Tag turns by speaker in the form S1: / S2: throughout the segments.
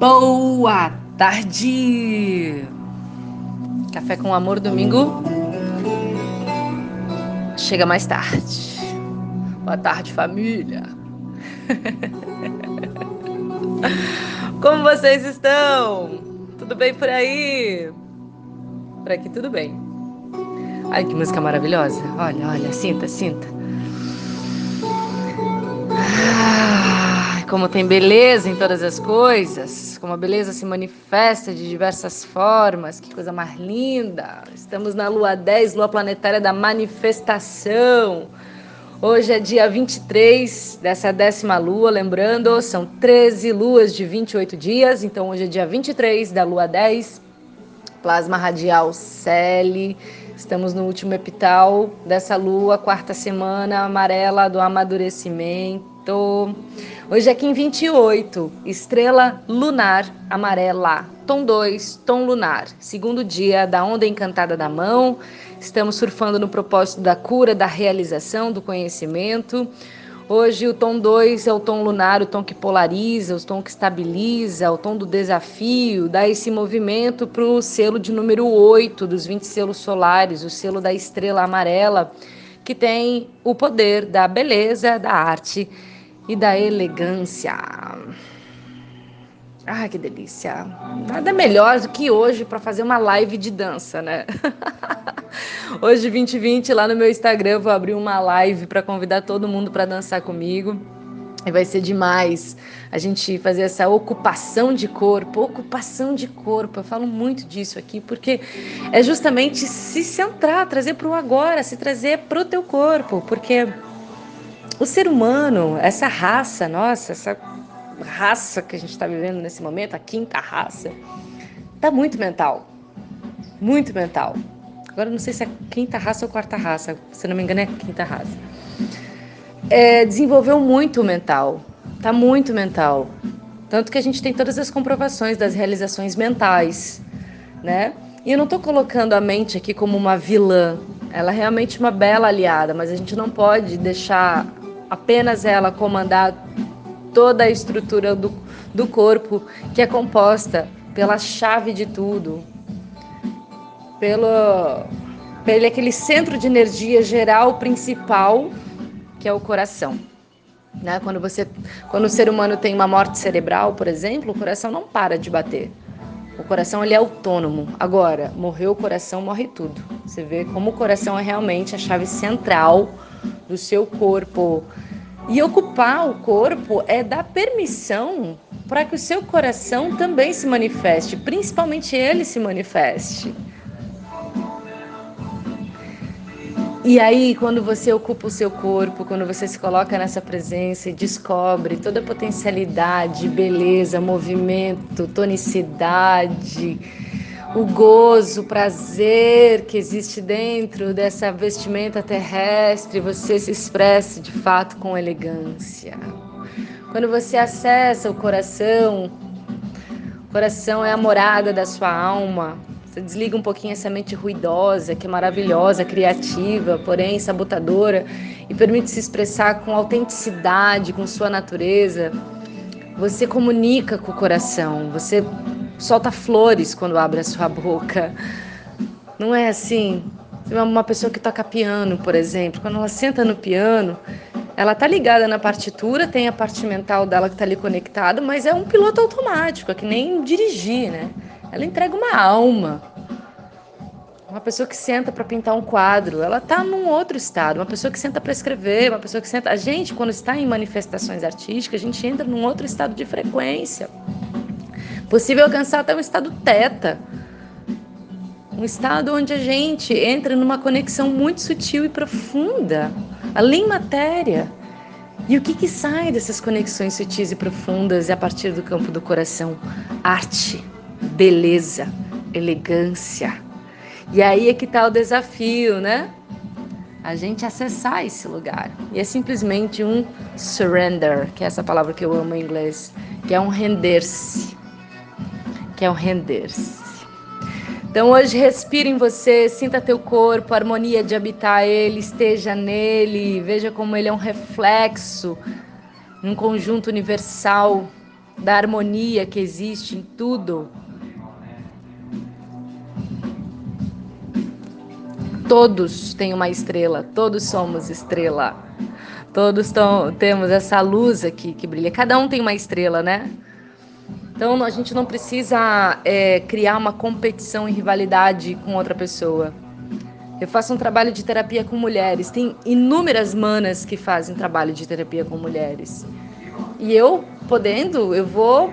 S1: Boa tarde! Café com Amor domingo chega mais tarde. Boa tarde, família! Como vocês estão? Tudo bem por aí? Por aqui tudo bem. Ai, que música maravilhosa. Olha, olha, sinta, sinta. Como tem beleza em todas as coisas, como a beleza se manifesta de diversas formas, que coisa mais linda. Estamos na lua 10, lua planetária da manifestação. Hoje é dia 23 dessa décima lua, lembrando, são 13 luas de 28 dias, então hoje é dia 23 da lua 10, plasma radial Celi. Estamos no último epital dessa lua, quarta semana amarela do amadurecimento. Hoje é Kim 28, estrela lunar amarela, tom 2, tom lunar. Segundo dia da onda encantada da mão. Estamos surfando no propósito da cura, da realização, do conhecimento. Hoje o tom 2 é o tom lunar, o tom que polariza, o tom que estabiliza, o tom do desafio, dá esse movimento para o selo de número 8 dos 20 selos solares, o selo da estrela amarela, que tem o poder da beleza, da arte e da elegância. Ah, que delícia! Nada melhor do que hoje para fazer uma live de dança, né? hoje, 2020, lá no meu Instagram, vou abrir uma live para convidar todo mundo para dançar comigo. E vai ser demais a gente fazer essa ocupação de corpo, ocupação de corpo. Eu falo muito disso aqui porque é justamente se centrar, trazer para o agora, se trazer para o teu corpo, porque o ser humano, essa raça nossa, essa raça que a gente está vivendo nesse momento, a quinta raça, está muito mental. Muito mental. Agora não sei se é quinta raça ou quarta raça, se não me engano é quinta raça. É, desenvolveu muito o mental, está muito mental. Tanto que a gente tem todas as comprovações das realizações mentais, né? E eu não estou colocando a mente aqui como uma vilã. Ela é realmente uma bela aliada, mas a gente não pode deixar apenas ela comandar toda a estrutura do, do corpo, que é composta pela chave de tudo, pelo, pelo aquele centro de energia geral principal, que é o coração. Né? Quando, você, quando o ser humano tem uma morte cerebral, por exemplo, o coração não para de bater. O coração ele é autônomo. Agora, morreu o coração, morre tudo. Você vê como o coração é realmente a chave central do seu corpo. E ocupar o corpo é dar permissão para que o seu coração também se manifeste, principalmente ele se manifeste. E aí, quando você ocupa o seu corpo, quando você se coloca nessa presença e descobre toda a potencialidade, beleza, movimento, tonicidade, o gozo, o prazer que existe dentro dessa vestimenta terrestre, você se expressa de fato com elegância. Quando você acessa o coração, o coração é a morada da sua alma. Você desliga um pouquinho essa mente ruidosa, que é maravilhosa, criativa, porém sabotadora, e permite se expressar com autenticidade, com sua natureza. Você comunica com o coração, você solta flores quando abre a sua boca. Não é assim? Uma pessoa que toca piano, por exemplo, quando ela senta no piano, ela tá ligada na partitura, tem a parte mental dela que tá ali conectada, mas é um piloto automático, é que nem dirigir, né? Ela entrega uma alma. Uma pessoa que senta para pintar um quadro, ela tá num outro estado. Uma pessoa que senta para escrever, uma pessoa que senta. A gente, quando está em manifestações artísticas, a gente entra num outro estado de frequência. Possível alcançar até um estado teta. Um estado onde a gente entra numa conexão muito sutil e profunda, além matéria. E o que, que sai dessas conexões sutis e profundas a partir do campo do coração? Arte, beleza, elegância. E aí é que está o desafio, né? A gente acessar esse lugar. E é simplesmente um surrender, que é essa palavra que eu amo em inglês, que é um render-se que é o render-se. Então hoje respira em você, sinta teu corpo, a harmonia de habitar ele, esteja nele, veja como ele é um reflexo, um conjunto universal da harmonia que existe em tudo. Todos têm uma estrela, todos somos estrela. Todos tão, temos essa luz aqui que brilha. Cada um tem uma estrela, né? Então a gente não precisa é, criar uma competição e rivalidade com outra pessoa. Eu faço um trabalho de terapia com mulheres. Tem inúmeras manas que fazem trabalho de terapia com mulheres. E eu, podendo, eu vou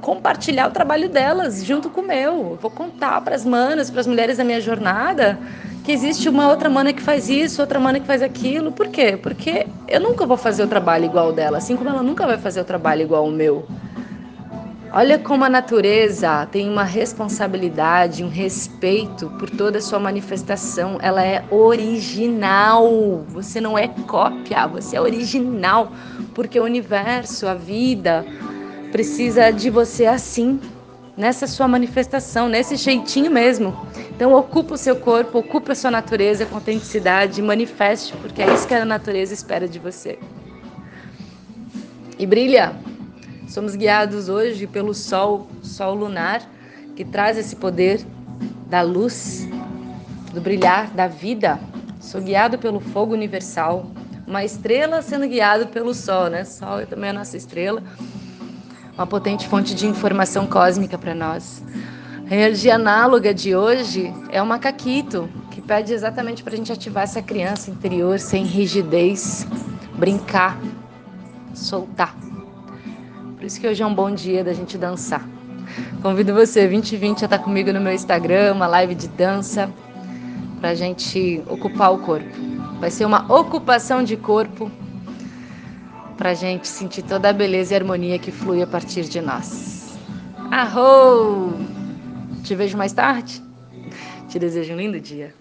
S1: compartilhar o trabalho delas junto com o meu. Eu vou contar para as manas, para as mulheres da minha jornada, que existe uma outra mana que faz isso, outra mana que faz aquilo. Por quê? Porque eu nunca vou fazer o trabalho igual dela, assim como ela nunca vai fazer o trabalho igual o meu. Olha como a natureza tem uma responsabilidade, um respeito por toda a sua manifestação. Ela é original. Você não é cópia, você é original, porque o universo, a vida, precisa de você assim, nessa sua manifestação, nesse jeitinho mesmo. Então ocupa o seu corpo, ocupa a sua natureza com autenticidade, manifeste, porque é isso que a natureza espera de você. E brilha. Somos guiados hoje pelo sol, sol lunar, que traz esse poder da luz, do brilhar da vida. Sou guiado pelo fogo universal, uma estrela sendo guiado pelo sol, né? Sol é também a nossa estrela, uma potente fonte de informação cósmica para nós. A energia análoga de hoje é o macaquito, que pede exatamente para a gente ativar essa criança interior sem rigidez, brincar, soltar. Por isso que hoje é um bom dia da gente dançar. Convido você, 2020, a estar comigo no meu Instagram, uma live de dança, para a gente ocupar o corpo. Vai ser uma ocupação de corpo para a gente sentir toda a beleza e harmonia que flui a partir de nós. Arro! Te vejo mais tarde. Te desejo um lindo dia.